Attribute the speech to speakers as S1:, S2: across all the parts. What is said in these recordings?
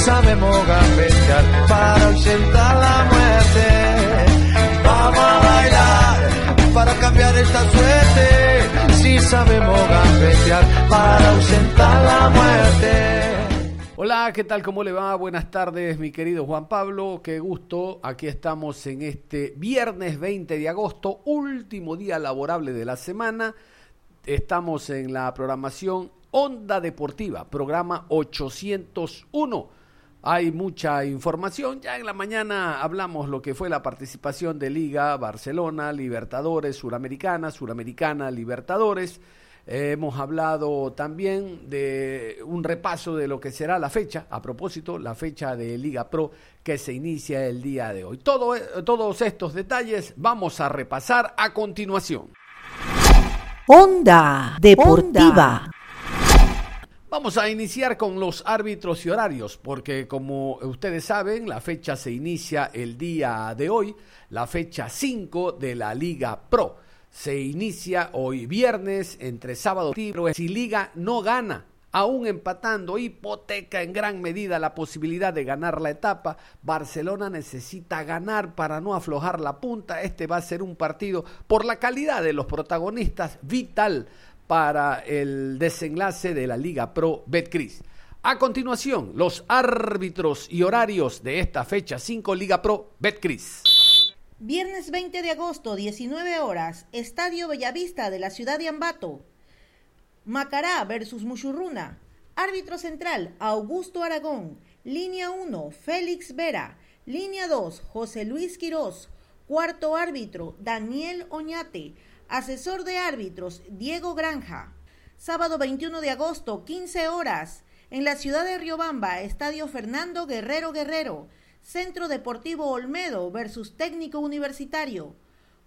S1: Sabemos gambetear para ausentar la muerte. Vamos a bailar para cambiar esta suerte. Si sabemos gambetear para ausentar la muerte.
S2: Hola, ¿qué tal? ¿Cómo le va? Buenas tardes, mi querido Juan Pablo. Qué gusto. Aquí estamos en este viernes 20 de agosto, último día laborable de la semana. Estamos en la programación Onda Deportiva, programa 801 hay mucha información. Ya en la mañana hablamos lo que fue la participación de Liga, Barcelona, Libertadores, Suramericana, Suramericana, Libertadores. hemos hablado también de un repaso de lo que será la fecha, a propósito, la fecha de Liga Pro que se inicia el día de hoy. Todo, todos estos detalles vamos a repasar a continuación.
S3: Onda Deportiva.
S2: Vamos a iniciar con los árbitros y horarios, porque como ustedes saben, la fecha se inicia el día de hoy, la fecha 5 de la Liga Pro. Se inicia hoy viernes entre sábado y Si Liga no gana, aún empatando, hipoteca en gran medida la posibilidad de ganar la etapa. Barcelona necesita ganar para no aflojar la punta. Este va a ser un partido por la calidad de los protagonistas vital para el desenlace de la Liga Pro Betcris. A continuación, los árbitros y horarios de esta fecha 5 Liga Pro Betcris.
S3: Viernes 20 de agosto, 19 horas, Estadio Bellavista de la ciudad de Ambato. Macará versus Muchurruna. Árbitro central, Augusto Aragón. Línea 1, Félix Vera. Línea 2, José Luis Quirós. Cuarto árbitro, Daniel Oñate. Asesor de árbitros, Diego Granja. Sábado 21 de agosto, 15 horas. En la ciudad de Riobamba, Estadio Fernando Guerrero Guerrero. Centro Deportivo Olmedo versus Técnico Universitario.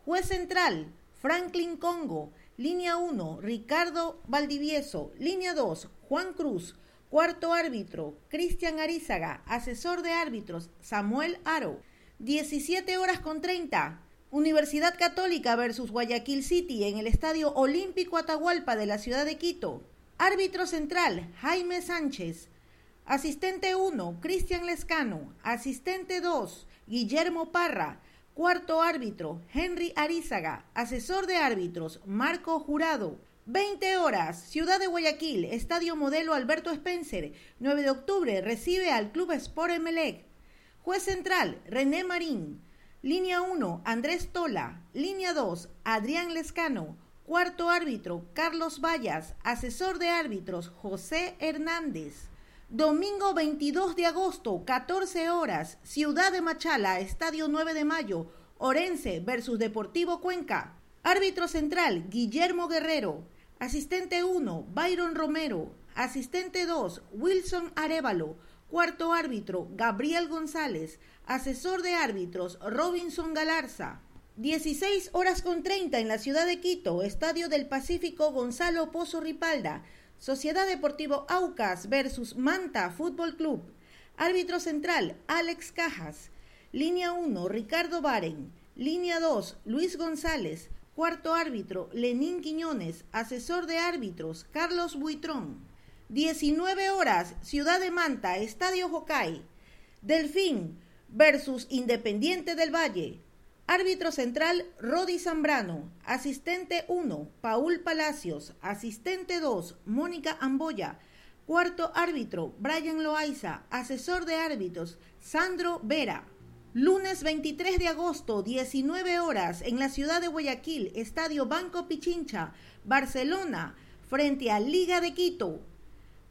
S3: Juez central, Franklin Congo. Línea 1, Ricardo Valdivieso. Línea 2, Juan Cruz. Cuarto árbitro, Cristian Arizaga. Asesor de árbitros, Samuel Aro. 17 horas con 30. Universidad Católica versus Guayaquil City en el Estadio Olímpico Atahualpa de la ciudad de Quito. Árbitro central, Jaime Sánchez. Asistente 1, Cristian Lescano. Asistente 2, Guillermo Parra. Cuarto árbitro, Henry Arizaga. Asesor de árbitros, Marco Jurado. 20 horas, Ciudad de Guayaquil, Estadio Modelo Alberto Spencer. 9 de octubre, recibe al Club Sport Emelec. Juez central, René Marín. Línea 1, Andrés Tola. Línea 2, Adrián Lescano. Cuarto árbitro, Carlos Vallas. Asesor de árbitros, José Hernández. Domingo 22 de agosto, 14 horas, Ciudad de Machala, Estadio 9 de Mayo, Orense versus Deportivo Cuenca. Árbitro central, Guillermo Guerrero. Asistente 1, Byron Romero. Asistente 2, Wilson Arevalo. Cuarto árbitro, Gabriel González. Asesor de árbitros, Robinson Galarza. 16 horas con 30 en la ciudad de Quito, Estadio del Pacífico Gonzalo Pozo Ripalda, Sociedad Deportivo Aucas versus Manta Fútbol Club. Árbitro central, Alex Cajas. Línea 1, Ricardo Baren. Línea 2, Luis González. Cuarto árbitro, Lenín Quiñones. Asesor de árbitros, Carlos Buitrón. 19 horas, Ciudad de Manta, Estadio Jocay. Delfín, versus Independiente del Valle. Árbitro central, Rodi Zambrano. Asistente 1, Paul Palacios. Asistente 2, Mónica Amboya. Cuarto árbitro, Brian Loaiza. Asesor de árbitros, Sandro Vera. Lunes 23 de agosto, 19 horas, en la ciudad de Guayaquil, Estadio Banco Pichincha, Barcelona, frente a Liga de Quito.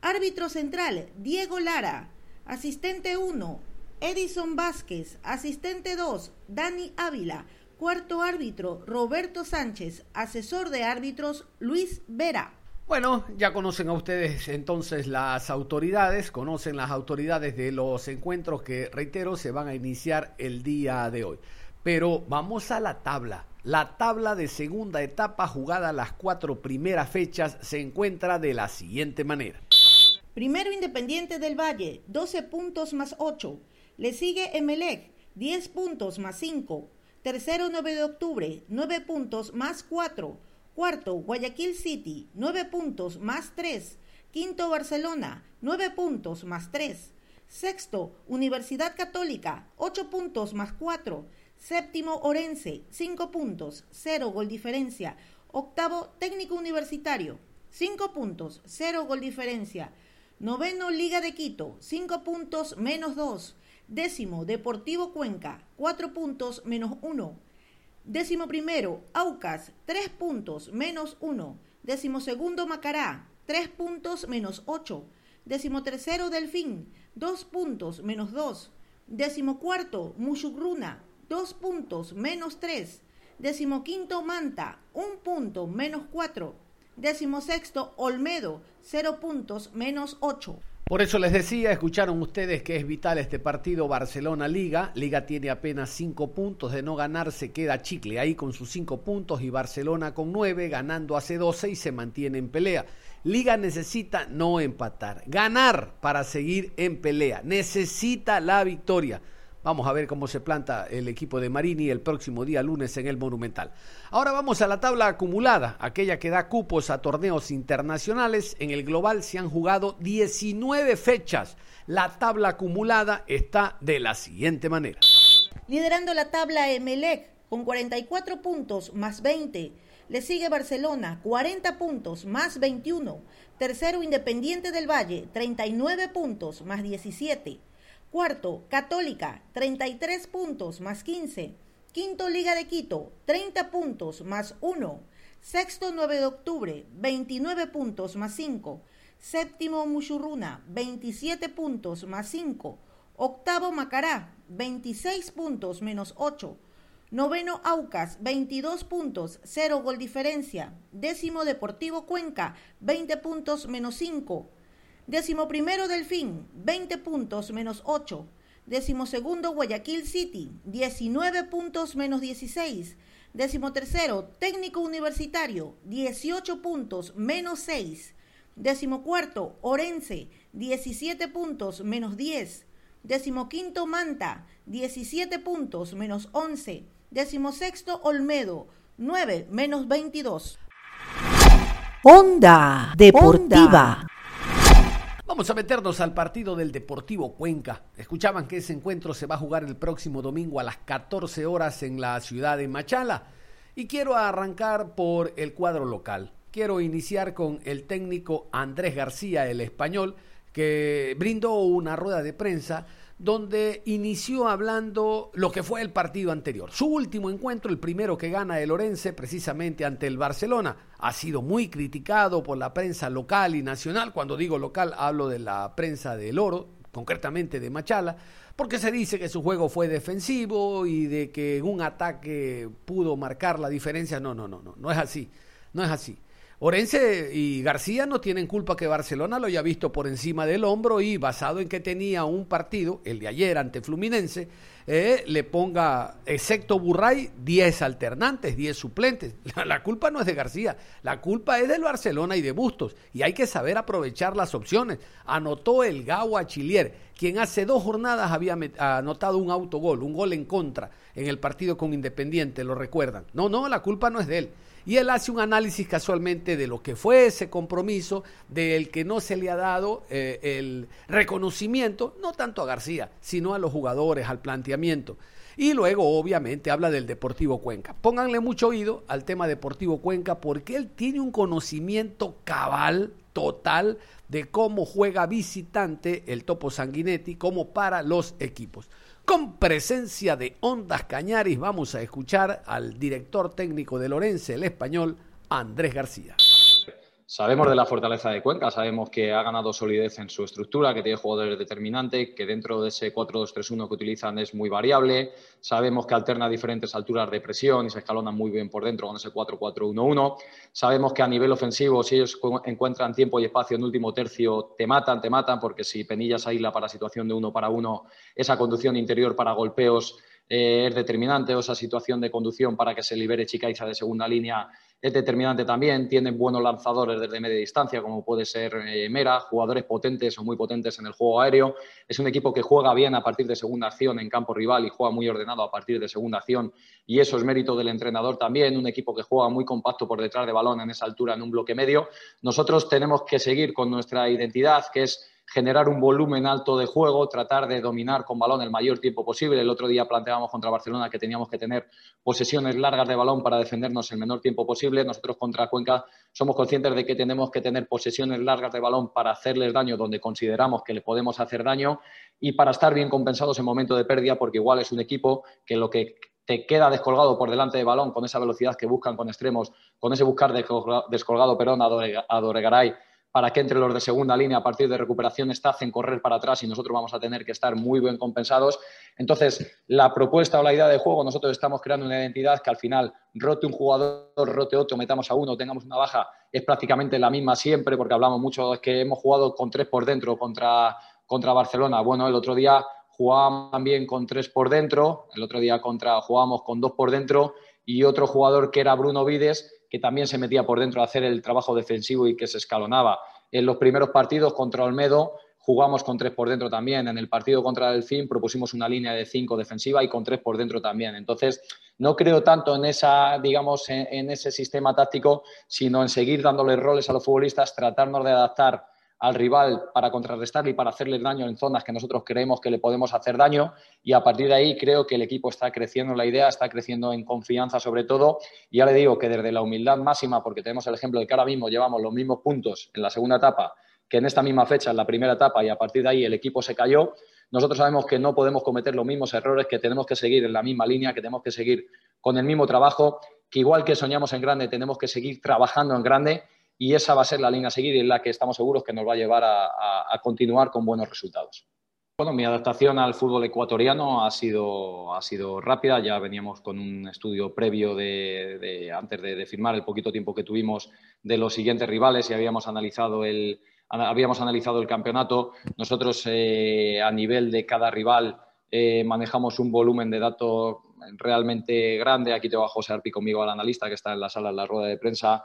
S3: Árbitro central, Diego Lara. Asistente 1, Edison Vázquez. Asistente 2, Dani Ávila. Cuarto árbitro, Roberto Sánchez. Asesor de árbitros, Luis Vera.
S2: Bueno, ya conocen a ustedes entonces las autoridades, conocen las autoridades de los encuentros que, reitero, se van a iniciar el día de hoy. Pero vamos a la tabla. La tabla de segunda etapa jugada las cuatro primeras fechas se encuentra de la siguiente manera.
S3: Primero Independiente del Valle, 12 puntos más 8. Le sigue Emelec, 10 puntos más 5. Tercero 9 de octubre, 9 puntos más 4. Cuarto Guayaquil City, 9 puntos más 3. Quinto Barcelona, 9 puntos más 3. Sexto Universidad Católica, 8 puntos más 4. Séptimo Orense, 5 puntos, 0 gol diferencia. Octavo Técnico Universitario, 5 puntos, 0 gol diferencia. Noveno Liga de Quito, 5 puntos menos 2. Décimo Deportivo Cuenca, 4 puntos menos 1. Décimo primero Aucas, 3 puntos menos 1. Décimo segundo Macará, 3 puntos menos 8. Décimo tercero Delfín, 2 puntos menos 2. Décimo cuarto Mushugruna, 2 puntos menos 3. Décimo quinto Manta, 1 punto menos 4. Décimo sexto Olmedo, 0 puntos menos 8.
S2: Por eso les decía, escucharon ustedes que es vital este partido Barcelona-Liga. Liga tiene apenas 5 puntos, de no ganar se queda chicle ahí con sus 5 puntos y Barcelona con 9, ganando hace 12 y se mantiene en pelea. Liga necesita no empatar, ganar para seguir en pelea. Necesita la victoria. Vamos a ver cómo se planta el equipo de Marini el próximo día lunes en el Monumental. Ahora vamos a la tabla acumulada, aquella que da cupos a torneos internacionales. En el global se han jugado 19 fechas. La tabla acumulada está de la siguiente manera.
S3: Liderando la tabla Emelec con 44 puntos más 20. Le sigue Barcelona, 40 puntos más 21. Tercero Independiente del Valle, 39 puntos más 17. Cuarto, Católica, 33 puntos más 15. Quinto, Liga de Quito, 30 puntos más 1. Sexto, 9 de octubre, 29 puntos más 5. Séptimo, Muchurruna, 27 puntos más 5. Octavo, Macará, 26 puntos menos 8. Noveno, Aucas, 22 puntos, 0 gol diferencia. Décimo, Deportivo Cuenca, 20 puntos menos 5. Décimo primero Delfín, 20 puntos menos 8. Décimo segundo Guayaquil City, 19 puntos menos 16. Décimo tercero Técnico Universitario, 18 puntos menos 6. Décimo cuarto Orense, 17 puntos menos 10. Décimo quinto Manta, 17 puntos menos 11. Décimo sexto Olmedo, 9 menos 22.
S4: Onda Deportiva.
S2: Vamos a meternos al partido del Deportivo Cuenca. Escuchaban que ese encuentro se va a jugar el próximo domingo a las 14 horas en la ciudad de Machala. Y quiero arrancar por el cuadro local. Quiero iniciar con el técnico Andrés García, el español, que brindó una rueda de prensa donde inició hablando lo que fue el partido anterior. Su último encuentro, el primero que gana el Orense, precisamente ante el Barcelona, ha sido muy criticado por la prensa local y nacional. Cuando digo local, hablo de la prensa del Oro, concretamente de Machala, porque se dice que su juego fue defensivo y de que un ataque pudo marcar la diferencia. No, no, no, no, no es así, no es así. Orense y García no tienen culpa que Barcelona lo haya visto por encima del hombro y basado en que tenía un partido, el de ayer ante Fluminense, eh, le ponga, excepto Burray, 10 alternantes, 10 suplentes. La, culpa no es de García, la culpa es del Barcelona y de Bustos. Y hay que saber aprovechar las opciones. Anotó el Gawa Chilier, quien hace dos jornadas había anotado un autogol, un gol en contra en el partido con Independiente, lo recuerdan. No, no, la culpa no es de él. Y él hace un análisis casualmente de lo que fue ese compromiso, del que no se le ha dado eh, el reconocimiento, no tanto a García, sino a los jugadores, al planteamiento. Y luego, obviamente, habla del Deportivo Cuenca. Pónganle mucho oído al tema Deportivo Cuenca porque él tiene un conocimiento cabal, total, de cómo juega visitante el Topo Sanguinetti, como para los equipos. Con presencia de Ondas Cañaris vamos a escuchar al director técnico de Lorense, el español, Andrés García.
S5: Sabemos de la fortaleza de Cuenca, sabemos que ha ganado solidez en su estructura, que tiene jugadores determinantes, que dentro de ese 4-2-3-1 que utilizan es muy variable. Sabemos que alterna diferentes alturas de presión y se escalona muy bien por dentro con ese 4-4-1-1. Sabemos que a nivel ofensivo, si ellos encuentran tiempo y espacio en último tercio, te matan, te matan, porque si Penillas aísla para situación de uno para uno, esa conducción interior para golpeos eh, es determinante, o esa situación de conducción para que se libere Chicaiza de segunda línea es determinante también. Tienen buenos lanzadores desde media distancia, como puede ser eh, Mera, jugadores potentes o muy potentes en el juego aéreo. Es un equipo que juega bien a partir de segunda acción en campo rival y juega muy ordenado a partir de segunda acción. Y eso es mérito del entrenador también. Un equipo que juega muy compacto por detrás de balón en esa altura, en un bloque medio. Nosotros tenemos que seguir con nuestra identidad, que es generar un volumen alto de juego, tratar de dominar con balón el mayor tiempo posible. El otro día planteábamos contra Barcelona que teníamos que tener posesiones largas de balón para defendernos el menor tiempo posible. Nosotros contra Cuenca somos conscientes de que tenemos que tener posesiones largas de balón para hacerles daño donde consideramos que le podemos hacer daño y para estar bien compensados en momento de pérdida, porque igual es un equipo que lo que te queda descolgado por delante de balón con esa velocidad que buscan con extremos, con ese buscar descolgado, perdón, a Doregaray para que entre los de segunda línea a partir de recuperación está hacen correr para atrás y nosotros vamos a tener que estar muy bien compensados. Entonces, la propuesta o la idea de juego, nosotros estamos creando una identidad que al final rote un jugador, rote otro, metamos a uno, tengamos una baja, es prácticamente la misma siempre, porque hablamos mucho, es que hemos jugado con tres por dentro contra, contra Barcelona. Bueno, el otro día jugábamos también con tres por dentro, el otro día contra, jugábamos con dos por dentro y otro jugador que era Bruno Vides que también se metía por dentro a hacer el trabajo defensivo y que se escalonaba. En los primeros partidos contra Olmedo jugamos con tres por dentro también. En el partido contra el propusimos una línea de cinco defensiva y con tres por dentro también. Entonces, no creo tanto en esa, digamos, en ese sistema táctico, sino en seguir dándole roles a los futbolistas, tratarnos de adaptar al rival para contrarrestarle y para hacerle daño en zonas que nosotros creemos que le podemos hacer daño. Y a partir de ahí creo que el equipo está creciendo en la idea, está creciendo en confianza sobre todo. Y ya le digo que desde la humildad máxima, porque tenemos el ejemplo de que ahora mismo llevamos los mismos puntos en la segunda etapa que en esta misma fecha, en la primera etapa y a partir de ahí el equipo se cayó, nosotros sabemos que no podemos cometer los mismos errores, que tenemos que seguir en la misma línea, que tenemos que seguir con el mismo trabajo, que igual que soñamos en grande, tenemos que seguir trabajando en grande y esa va a ser la línea a seguir y en la que estamos seguros que nos va a llevar a, continuar con buenos resultados. Bueno, mi adaptación al fútbol ecuatoriano ha sido, ha sido rápida. Ya veníamos con un estudio previo de, antes de, firmar el poquito tiempo que tuvimos de los siguientes rivales y habíamos analizado el, habíamos analizado el campeonato. Nosotros eh, a nivel de cada rival eh, manejamos un volumen de datos realmente grande. Aquí tengo a José Arpi conmigo, al analista que está en la sala de la rueda de prensa.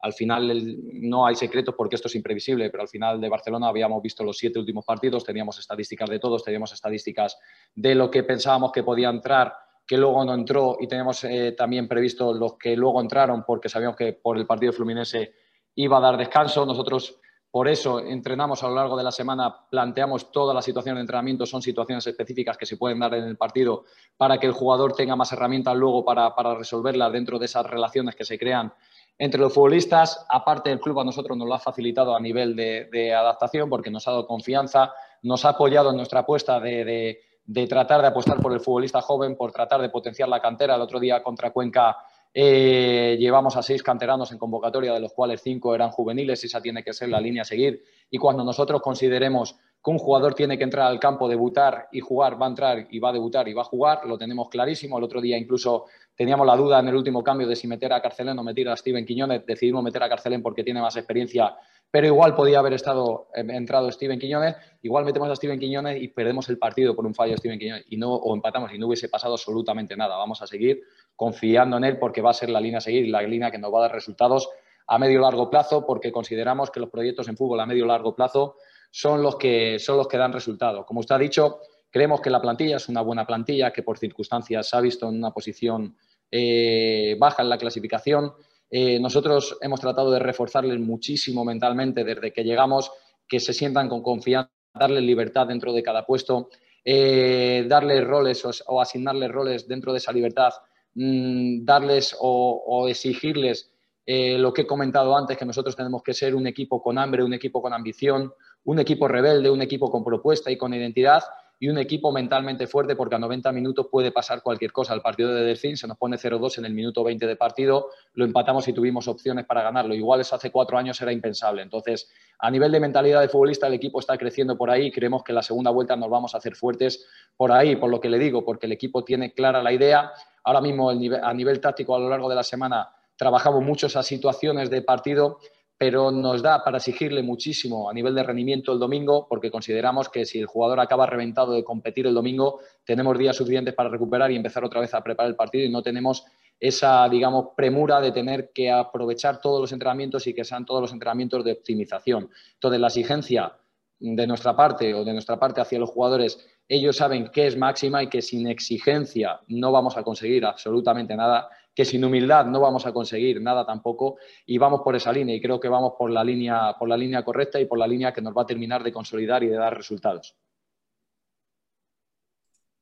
S5: Al final no hay secretos porque esto es imprevisible, pero al final de Barcelona habíamos visto los siete últimos partidos, teníamos estadísticas de todos, teníamos estadísticas de lo que pensábamos que podía entrar, que luego no entró y tenemos eh, también previsto los que luego entraron porque sabíamos que por el partido Fluminense iba a dar descanso. Nosotros por eso entrenamos a lo largo de la semana, planteamos todas las situaciones de entrenamiento, son situaciones específicas que se pueden dar en el partido para que el jugador tenga más herramientas luego para, para resolverlas dentro de esas relaciones que se crean entre los futbolistas, aparte del club a nosotros nos lo ha facilitado a nivel de, adaptación porque nos ha dado confianza, nos ha apoyado en nuestra apuesta de, tratar de apostar por el futbolista joven, por tratar de potenciar la cantera. El otro día contra Cuenca eh, llevamos a seis canteranos en convocatoria, de los cuales cinco eran juveniles, esa tiene que ser la línea a seguir. Y cuando nosotros consideremos que un jugador tiene que entrar al campo, debutar y jugar, va a entrar y va a debutar y va a jugar, lo tenemos clarísimo. El otro día incluso teníamos la duda en el último cambio de si meter a Carcelén o meter a Steven Quiñones. Decidimos meter a Carcelén porque tiene más experiencia, pero igual podía haber estado eh, entrado Steven Quiñones. Igual metemos a Steven Quiñones y perdemos el partido por un fallo de Steven Quiñones y no, o empatamos y no hubiese pasado absolutamente nada. Vamos a seguir confiando en él porque va a ser la línea a seguir, la línea que nos va a dar resultados a medio largo plazo porque consideramos que los proyectos en fútbol a medio largo plazo son los que, son los que dan resultado. Como usted ha dicho, creemos que la plantilla es una buena plantilla, que por circunstancias ha visto en una posición eh, baja en la clasificación. Eh, nosotros hemos tratado de reforzarles muchísimo mentalmente desde que llegamos, que se sientan con confianza, darles libertad dentro de cada puesto, eh, darles roles o, asignarles roles dentro de esa libertad, mm, darles o exigirles lo que he comentado antes, que nosotros tenemos que ser un equipo con hambre, un equipo con ambición, un equipo rebelde, un equipo con propuesta y con identidad y un equipo mentalmente fuerte porque a 90 minutos puede pasar cualquier cosa. El partido de Delfín se nos pone 0-2 en el minuto 20 de partido, lo empatamos y tuvimos opciones para ganarlo. Igual eso hace cuatro años era impensable. Entonces, a nivel de mentalidad de futbolista, el equipo está creciendo por ahí y creemos que la segunda vuelta nos vamos a hacer fuertes por ahí, por lo que le digo, porque el equipo tiene clara la idea. Ahora mismo a nivel táctico a lo largo de la semana trabajamos mucho esas situaciones de partido pero nos da para exigirle muchísimo a nivel de rendimiento el domingo, porque consideramos que si el jugador acaba reventado de competir el domingo, tenemos días suficientes para recuperar y empezar otra vez a preparar el partido y no tenemos esa, digamos, premura de tener que aprovechar todos los entrenamientos y que sean todos los entrenamientos de optimización. Entonces, la exigencia de nuestra parte o de nuestra parte hacia los jugadores, ellos saben que es máxima y que sin exigencia no vamos a conseguir absolutamente nada que sin humildad no vamos a conseguir nada tampoco y vamos por esa línea y creo que vamos por la línea, por la línea correcta y por la línea que nos va a terminar de consolidar y de dar resultados.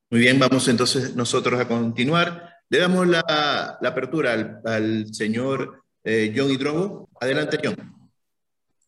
S6: Muy bien, vamos entonces nosotros a continuar. Le damos la, apertura al, señor eh, John Hidrobo. Adelante, John.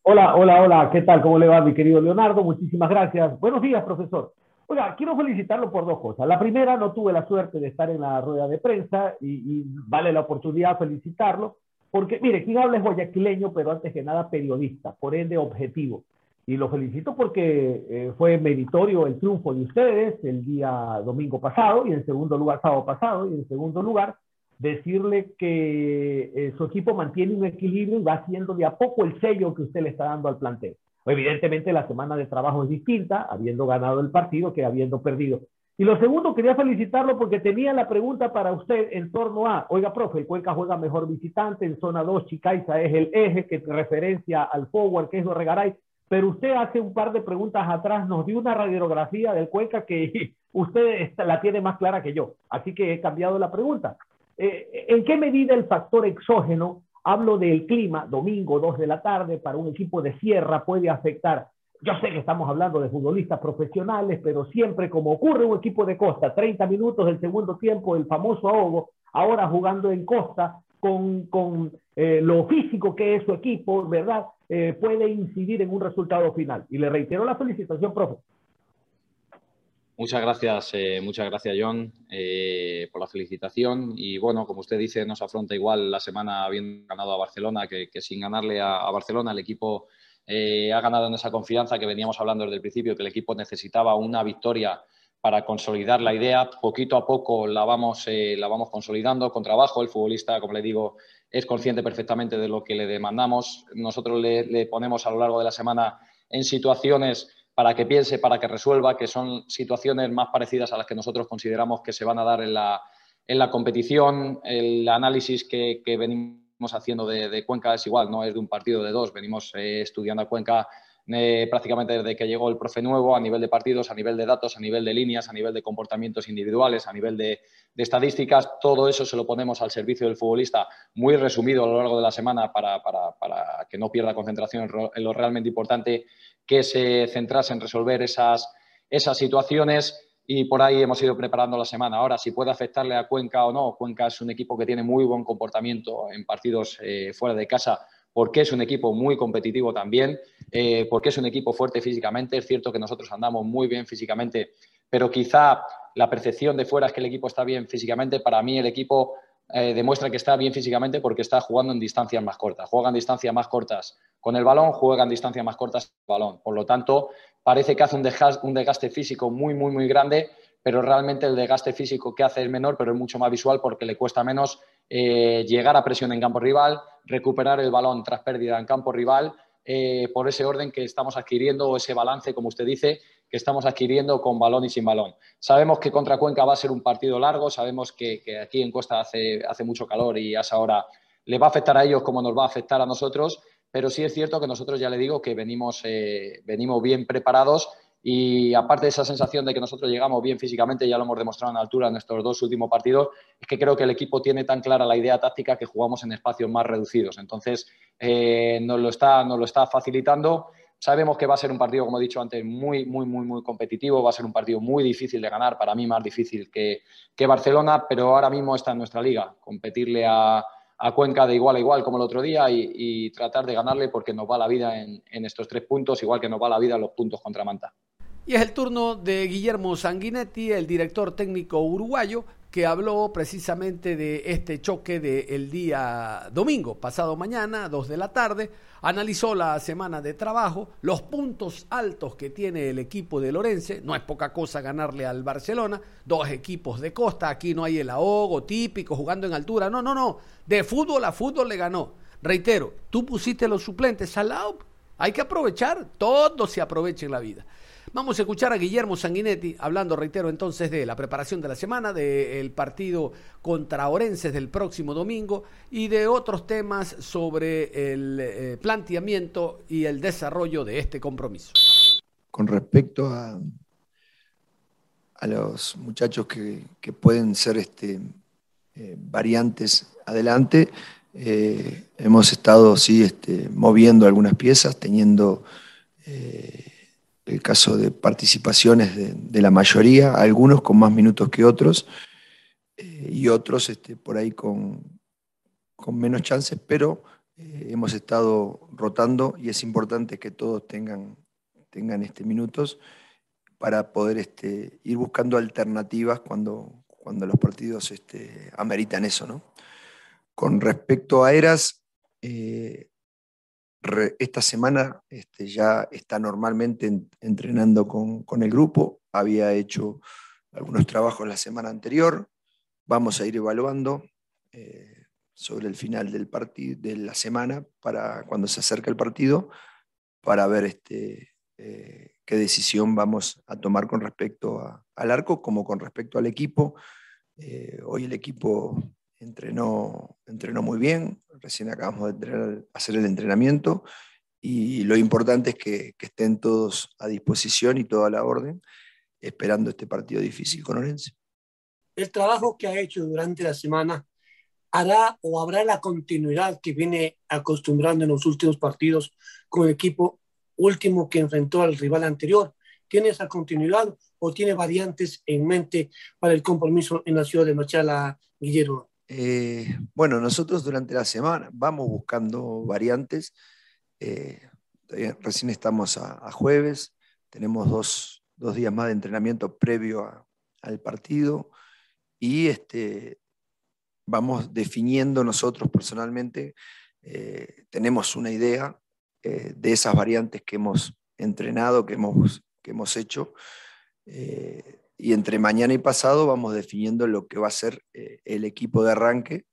S7: Hola, hola, hola. ¿Qué tal? ¿Cómo le va, mi querido Leonardo? Muchísimas gracias. Buenos días, profesor. Oiga, quiero felicitarlo por dos cosas. La primera, no tuve la suerte de estar en la rueda de prensa y, vale la oportunidad felicitarlo, porque, mire, quien habla es guayaquileño, pero antes que nada periodista, por ende objetivo. Y lo felicito porque eh, fue meritorio el triunfo de ustedes el día domingo pasado y en segundo lugar sábado pasado y en segundo lugar decirle que eh, su equipo mantiene un equilibrio y va haciendo de a poco el sello que usted le está dando al plantel. Evidentemente la semana de trabajo es distinta, habiendo ganado el partido que habiendo perdido. Y lo segundo, quería felicitarlo porque tenía la pregunta para usted en torno a, oiga, profe, el Cuenca juega mejor visitante, en zona 2 Chicaiza es el eje que referencia al forward, que es Regaray, pero usted hace un par de preguntas atrás nos dio una radiografía del Cuenca que usted la tiene más clara que yo, así que he cambiado la pregunta. Eh, ¿En qué medida el factor exógeno Hablo del clima, domingo, 2 de la tarde, para un equipo de sierra puede afectar. Yo sé que estamos hablando de futbolistas profesionales, pero siempre como ocurre un equipo de costa, 30 minutos del segundo tiempo, el famoso ahogo, ahora jugando en costa, con, con eh, lo físico que es su equipo, ¿verdad? Eh, puede incidir en un resultado final. Y le reitero la felicitación, profe.
S5: Muchas gracias, eh, muchas gracias John eh, por la felicitación y bueno, como usted dice, nos afronta igual la semana habiendo ganado a Barcelona que, sin ganarle a, Barcelona el equipo eh, ha ganado en esa confianza que veníamos hablando desde el principio, que el equipo necesitaba una victoria para consolidar la idea. Poquito a poco la vamos, la vamos consolidando con trabajo. El futbolista, como le digo, es consciente perfectamente de lo que le demandamos. Nosotros le ponemos a lo largo de la semana en situaciones para que piense, para que resuelva, que son situaciones más parecidas a las que nosotros consideramos que se van a dar en la, en la competición. El análisis que, venimos haciendo de, Cuenca es igual, no es de un partido de dos. Venimos eh, estudiando a Cuenca eh, prácticamente desde que llegó el profe nuevo, a nivel de partidos, a nivel de datos, a nivel de líneas, a nivel de comportamientos individuales, a nivel de, estadísticas. Todo eso se lo ponemos al servicio del futbolista, muy resumido a lo largo de la semana para, para, para que no pierda concentración en lo realmente importante que se centrase en resolver esas, esas situaciones y por ahí hemos ido preparando la semana. Ahora, si puede afectarle a Cuenca o no, Cuenca es un equipo que tiene muy buen comportamiento en partidos eh, fuera de casa porque es un equipo muy competitivo también, eh, porque es un equipo fuerte físicamente. Es cierto que nosotros andamos muy bien físicamente, pero quizá la percepción de fuera es que el equipo está bien físicamente. Para mí el equipo eh, demuestra que está bien físicamente porque está jugando en distancias más cortas. Juega en distancias más cortas con el balón, juega en distancias más cortas con el balón. Por lo tanto, parece que hace un desgaste, físico muy, muy, muy grande, pero realmente el desgaste físico que hace es menor, pero es mucho más visual porque le cuesta menos eh, llegar a presión en campo rival, recuperar el balón tras pérdida en campo rival, eh, por ese orden que estamos adquiriendo, o ese balance, como usted dice, que estamos adquiriendo con balón y sin balón. Sabemos que contra Cuenca va a ser un partido largo, sabemos que, aquí en Costa hace, hace, mucho calor y a esa hora le va a afectar a ellos como nos va a afectar a nosotros, pero sí es cierto que nosotros ya le digo que venimos, eh, venimos bien preparados y aparte de esa sensación de que nosotros llegamos bien físicamente, ya lo hemos demostrado en altura en nuestros dos últimos partidos, es que creo que el equipo tiene tan clara la idea táctica que jugamos en espacios más reducidos. Entonces, eh, nos, lo está, nos lo está facilitando Sabemos que va a ser un partido, como he dicho antes, muy, muy, muy, muy competitivo. Va a ser un partido muy difícil de ganar, para mí más difícil que, Barcelona, pero ahora mismo está en nuestra liga. Competirle a, Cuenca de igual a igual como el otro día y, tratar de ganarle porque nos va la vida en, estos tres puntos, igual que nos va la vida en los puntos contra Manta.
S2: Y es el turno de Guillermo Sanguinetti, el director técnico uruguayo, que habló precisamente de este choque del día domingo, pasado mañana, dos de la tarde. Analizó la semana de trabajo, los puntos altos que tiene el equipo de Lorense. No es poca cosa ganarle al Barcelona. Dos equipos de costa. Aquí no hay el ahogo típico jugando en altura. No, no, no. De fútbol a fútbol le ganó. Reitero, tú pusiste los suplentes al lado. Hay que aprovechar. Todo se aprovecha en la vida. Vamos a escuchar a Guillermo Sanguinetti hablando, reitero, entonces de la preparación de la semana, del partido contra Orenses del próximo domingo y de otros temas sobre el eh, planteamiento y el desarrollo de este compromiso.
S8: Con respecto a, a los muchachos que, pueden ser este, eh, variantes adelante, eh, hemos estado sí este, moviendo algunas piezas, teniendo el caso de participaciones de, la mayoría, algunos con más minutos que otros eh, y otros este, por ahí con, con menos chances, pero eh, hemos estado rotando y es importante que todos tengan, tengan este, minutos para poder este, ir buscando alternativas cuando, cuando los partidos este, ameritan eso. ¿no? Con respecto a Eras, eh, esta semana este, ya está normalmente entrenando con, el grupo, había hecho algunos trabajos la semana anterior, vamos a ir evaluando eh, sobre el final del de la semana para cuando se acerca el partido para ver este, eh, qué decisión vamos a tomar con respecto al arco como con respecto al equipo. Eh, hoy el equipo entrenó, entrenó muy bien, recién acabamos de hacer el entrenamiento y lo importante es que, estén todos a disposición y toda la orden, esperando este partido difícil con Orense.
S9: El trabajo que ha hecho durante la semana hará o habrá la continuidad que viene acostumbrando en los últimos partidos con el equipo último que enfrentó al rival anterior. ¿Tiene esa continuidad o tiene variantes en mente para el compromiso en la ciudad de Machala, Guillermo?
S8: Eh, bueno, nosotros durante la semana vamos buscando variantes. Eh, recién estamos a, jueves, tenemos dos, días más de entrenamiento previo al partido y este, vamos definiendo nosotros personalmente, eh, tenemos una idea de esas variantes que hemos entrenado, que hemos, que hemos hecho y entre mañana y pasado vamos definiendo lo que va a ser eh, el equipo de arranque,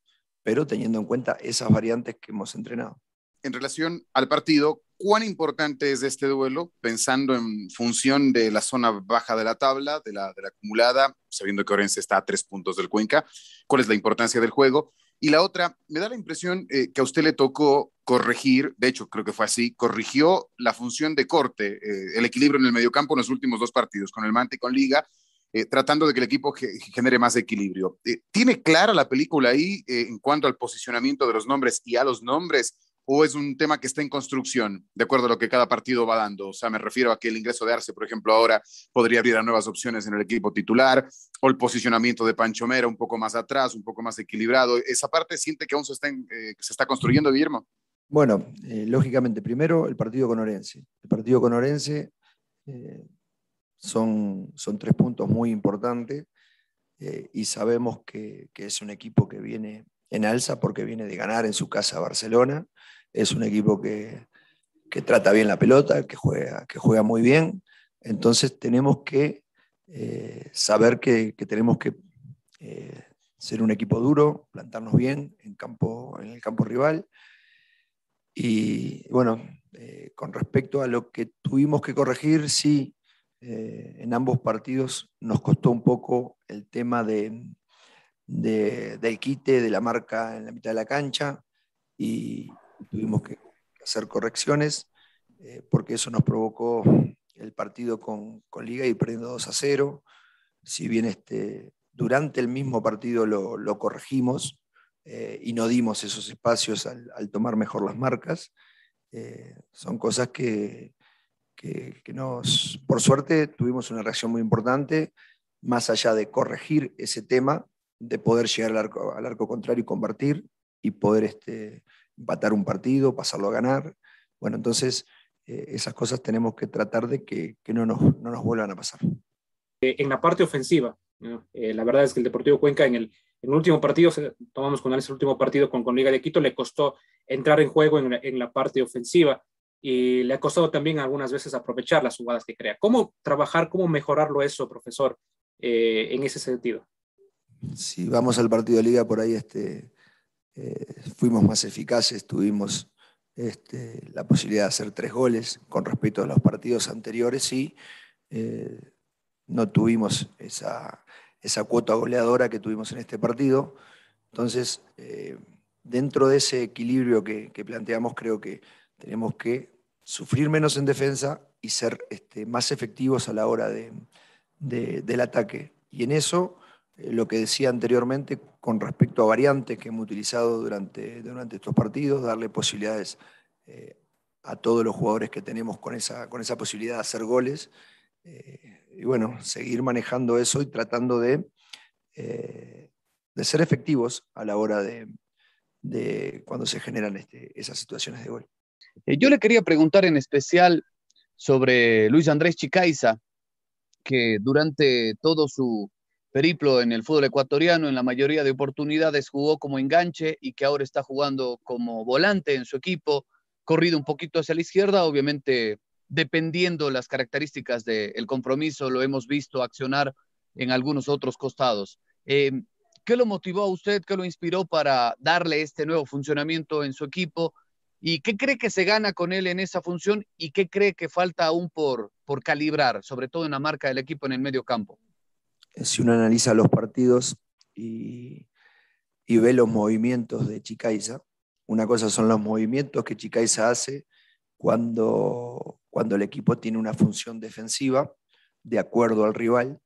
S8: pero teniendo en cuenta esas variantes que hemos entrenado.
S10: En relación al partido, ¿cuán importante es este duelo pensando en función de la zona baja de la tabla, de la, de la acumulada, sabiendo que Orense está a tres puntos del Cuenca? ¿Cuál es la importancia del juego? Y la otra, me da la impresión eh, que a usted le tocó corregir, de hecho creo que fue así, corrigió la función de corte, eh, el equilibrio en el mediocampo en los últimos dos partidos, con el Mante y con Liga, eh, tratando de que el equipo genere más equilibrio. Eh, ¿Tiene clara la película ahí eh, en cuanto al posicionamiento de los nombres y a los nombres? ¿O es un tema que está en construcción, de acuerdo a lo que cada partido va dando? O sea, me refiero a que el ingreso de Arce, por ejemplo, ahora podría abrir a nuevas opciones en el equipo titular, o el posicionamiento de Pancho Mera un poco más atrás, un poco más equilibrado. ¿Esa parte siente que aún se se está construyendo, Guillermo?
S8: Bueno, lógicamente, primero el partido con Orense. El partido con Orense son, son tres puntos muy importantes eh, y sabemos que, es un equipo que viene en alza porque viene de ganar en su casa Barcelona. Es un equipo que, trata bien la pelota, que juega, que juega muy bien. Entonces tenemos que eh, saber que, tenemos que eh, ser un equipo duro, plantarnos bien en, campo, en el campo rival. Y bueno, con respecto a lo que tuvimos que corregir, sí, eh, en ambos partidos nos costó un poco el tema de, del quite de la marca en la mitad de la cancha y tuvimos que hacer correcciones eh, porque eso nos provocó el partido con, Liga y perdiendo 2 a 0. Si bien este, durante el mismo partido lo, corregimos eh, y no dimos esos espacios al tomar mejor las marcas, son cosas que, que, nos, por suerte, tuvimos una reacción muy importante, más allá de corregir ese tema, de poder llegar al arco, al arco contrario y convertir y poder este, empatar un partido, pasarlo a ganar. Bueno, entonces eh, esas cosas tenemos que tratar de que, que no, nos, no, nos, vuelvan a pasar.
S11: Eh, en la parte ofensiva, eh, la verdad es que el Deportivo Cuenca en el, en el último partido, tomamos con el último partido con, con, Liga de Quito, le costó entrar en juego en, en la parte ofensiva y le ha costado también algunas veces aprovechar las jugadas que crea. ¿Cómo trabajar, cómo mejorarlo eso, profesor, en ese sentido?
S8: Si vamos al partido de liga, por ahí este, eh, fuimos más eficaces, tuvimos este, la posibilidad de hacer tres goles con respecto a los partidos anteriores y eh, no tuvimos esa, esa, cuota goleadora que tuvimos en este partido. Entonces, eh, dentro de ese equilibrio que, planteamos, creo que tenemos que sufrir menos en defensa y ser este, más efectivos a la hora de, de, del ataque. Y en eso eh, lo que decía anteriormente con respecto a variantes que hemos utilizado durante, durante estos partidos, darle posibilidades eh, a todos los jugadores que tenemos con esa, con esa posibilidad de hacer goles. Eh, y bueno, seguir manejando eso y tratando de, de ser efectivos a la hora de, de cuando se generan este, esas situaciones de gol.
S12: Yo le quería preguntar en especial sobre Luis Andrés Chicaiza, que durante todo su, periplo en el fútbol ecuatoriano, en la mayoría de oportunidades jugó como enganche y que ahora está jugando como volante en su equipo, corrido un poquito hacia la izquierda, obviamente dependiendo las características del compromiso, lo hemos visto accionar en algunos otros costados. Eh, ¿Qué lo motivó a usted? ¿Qué lo inspiró para darle este nuevo funcionamiento en su equipo? ¿Y qué cree que se gana con él en esa función? ¿Y qué cree que falta aún por, por calibrar, sobre todo en la marca del equipo en el medio campo?
S8: si uno analiza los partidos y, ve los movimientos de Chicaiza, una cosa son los movimientos que Chicaiza hace cuando, cuando el equipo tiene una función defensiva de acuerdo al rival.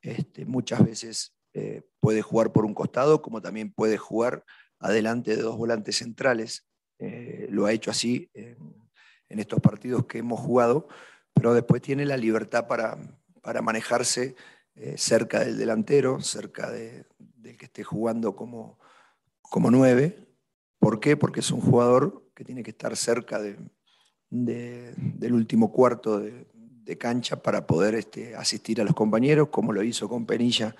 S8: Este, muchas veces eh, puede jugar por un costado, como también puede jugar adelante de dos volantes centrales. Eh, lo ha hecho así en, estos partidos que hemos jugado, pero después tiene la libertad para, para manejarse eh, cerca del delantero, cerca de, del que esté jugando como, como nueve. ¿Por qué? Porque es un jugador que tiene que estar cerca de, del último cuarto de, cancha para poder este, asistir a los compañeros, como lo hizo con Penilla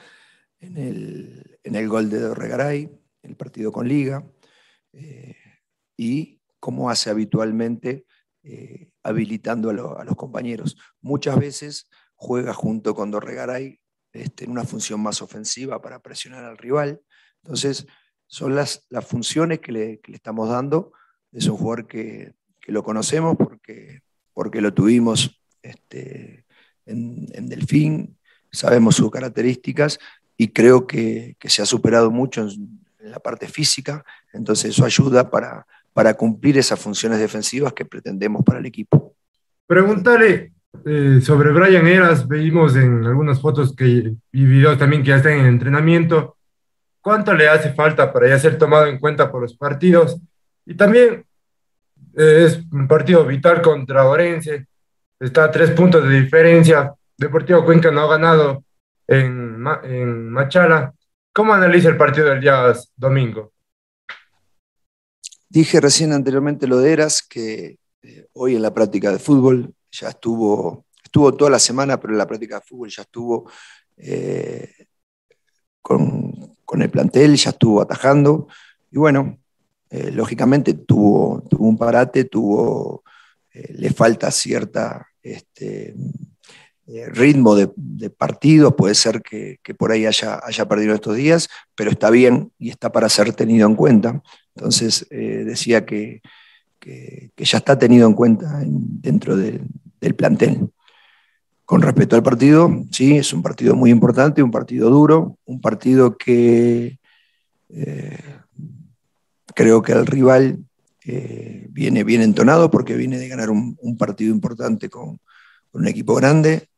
S8: en el, en el gol de Dorregaray, el partido con Liga, eh, y como hace habitualmente eh, habilitando a, los compañeros. Muchas veces juega junto con Dorregaray este, en una función más ofensiva para presionar al rival. Entonces, son las, las funciones que le, estamos dando. Es un jugador que, que, lo conocemos porque, porque lo tuvimos este, en, Delfín, sabemos sus características y creo que, que se ha superado mucho en, la parte física, entonces eso ayuda para, para cumplir esas funciones defensivas que pretendemos para el equipo.
S13: Pregúntale eh, sobre Brian Eras, vimos en algunas fotos que, y videos también que ya están en entrenamiento. ¿Cuánto le hace falta para ya ser tomado en cuenta por los partidos? Y también eh, es un partido vital contra Orense. Está a tres puntos de diferencia. Deportivo Cuenca no ha ganado en, en Machala. ¿Cómo analiza el partido del día domingo?
S8: Dije recién anteriormente lo de Eras, que eh, hoy en la práctica de fútbol ya estuvo, estuvo toda la semana, pero en la práctica de fútbol ya estuvo eh, con, con, el plantel, ya estuvo atajando. Y bueno, eh, lógicamente tuvo, tuvo, un parate, tuvo, le falta cierta este, ritmo de, de, partido, puede ser que, por ahí haya, perdido estos días, pero está bien y está para ser tenido en cuenta. Entonces decía que, ya está tenido en cuenta dentro de, del plantel. Con respecto al partido, sí, es un partido muy importante, un partido duro, un partido que eh, creo que el rival eh, viene bien entonado porque viene de ganar un, partido importante con, un equipo grande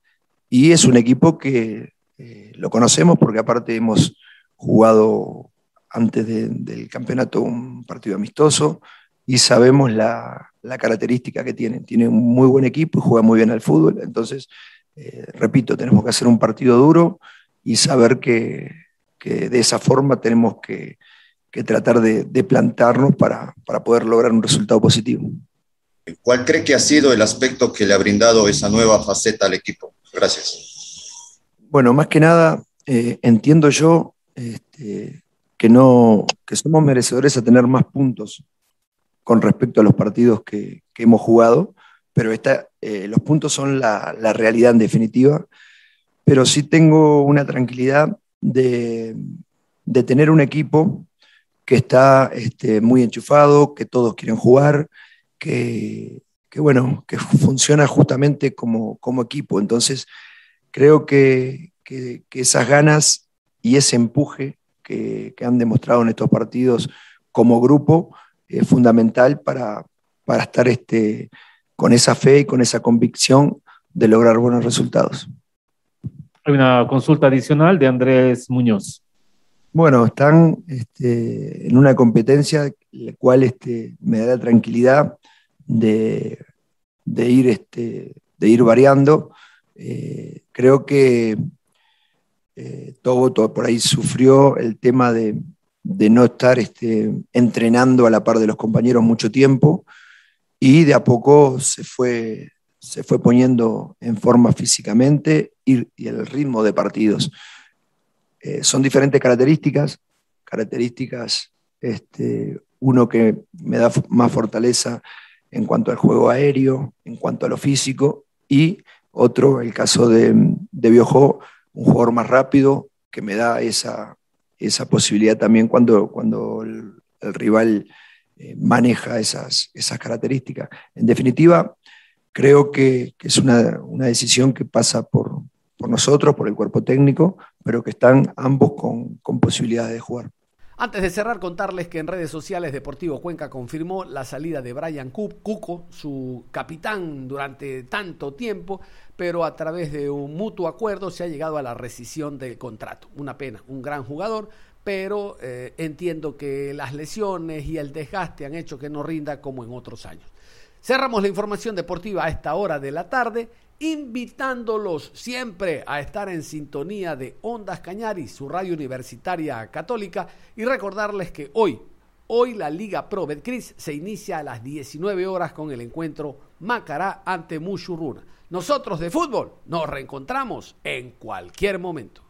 S8: y es un equipo que eh, lo conocemos porque aparte hemos jugado antes de, del campeonato un partido amistoso y sabemos la, característica que tienen. Tiene un muy buen equipo y juega muy bien al fútbol. Entonces, eh, repito, tenemos que hacer un partido duro y saber que, de esa forma tenemos que, tratar de, de plantarnos para, para, poder lograr un resultado positivo.
S14: ¿Cuál cree que ha sido el aspecto que le ha brindado esa nueva faceta al equipo? Gracias.
S8: Bueno, más que nada, eh, entiendo yo este, que, no, que somos merecedores a tener más puntos con respecto a los partidos que, que hemos jugado, pero esta, eh, los puntos son la, la, realidad en definitiva, pero sí tengo una tranquilidad de, de tener un equipo que está este, muy enchufado, que todos quieren jugar, que, que bueno, que funciona justamente como, como equipo. Entonces, creo que, que, que esas ganas y ese empuje que, que, han demostrado en estos partidos como grupo es fundamental para, para estar este, con esa fe y con esa convicción de lograr buenos resultados.
S15: Hay una consulta adicional de Andrés Muñoz.
S8: Bueno, están este, en una competencia la cual este, me da la tranquilidad de, de ir, este, de ir variando. Eh, creo que eh, todo, todo, por ahí sufrió el tema de, de no estar este, entrenando a la par de los compañeros mucho tiempo y de a poco se fue, se fue poniendo en forma físicamente y, el ritmo de partidos. Eh, son diferentes características, características, este, uno que me da más fortaleza en cuanto al juego aéreo, en cuanto a lo físico, y otro, el caso de, de un jugador más rápido, que me da esa, esa posibilidad también cuando, cuando el, rival eh, maneja esas, esas características. En definitiva, creo que, que es una, una, decisión que pasa por, por nosotros, por el cuerpo técnico, pero que están ambos con, con posibilidades de jugar.
S2: Antes de cerrar, contarles que en redes sociales Deportivo Cuenca confirmó la salida de Brian Cuco, su capitán durante tanto tiempo, pero a través de un mutuo acuerdo se ha llegado a la rescisión del contrato. Una pena, un gran jugador, pero eh, entiendo que las lesiones y el desgaste han hecho que no rinda como en otros años. Cerramos la información deportiva a esta hora de la tarde invitándolos siempre a estar en sintonía de Ondas Cañaris, su radio universitaria católica, y recordarles que hoy, hoy la Liga Pro Betcris se inicia a las 19 horas con el encuentro Macará ante Mushurruna. Nosotros de fútbol nos reencontramos en cualquier momento.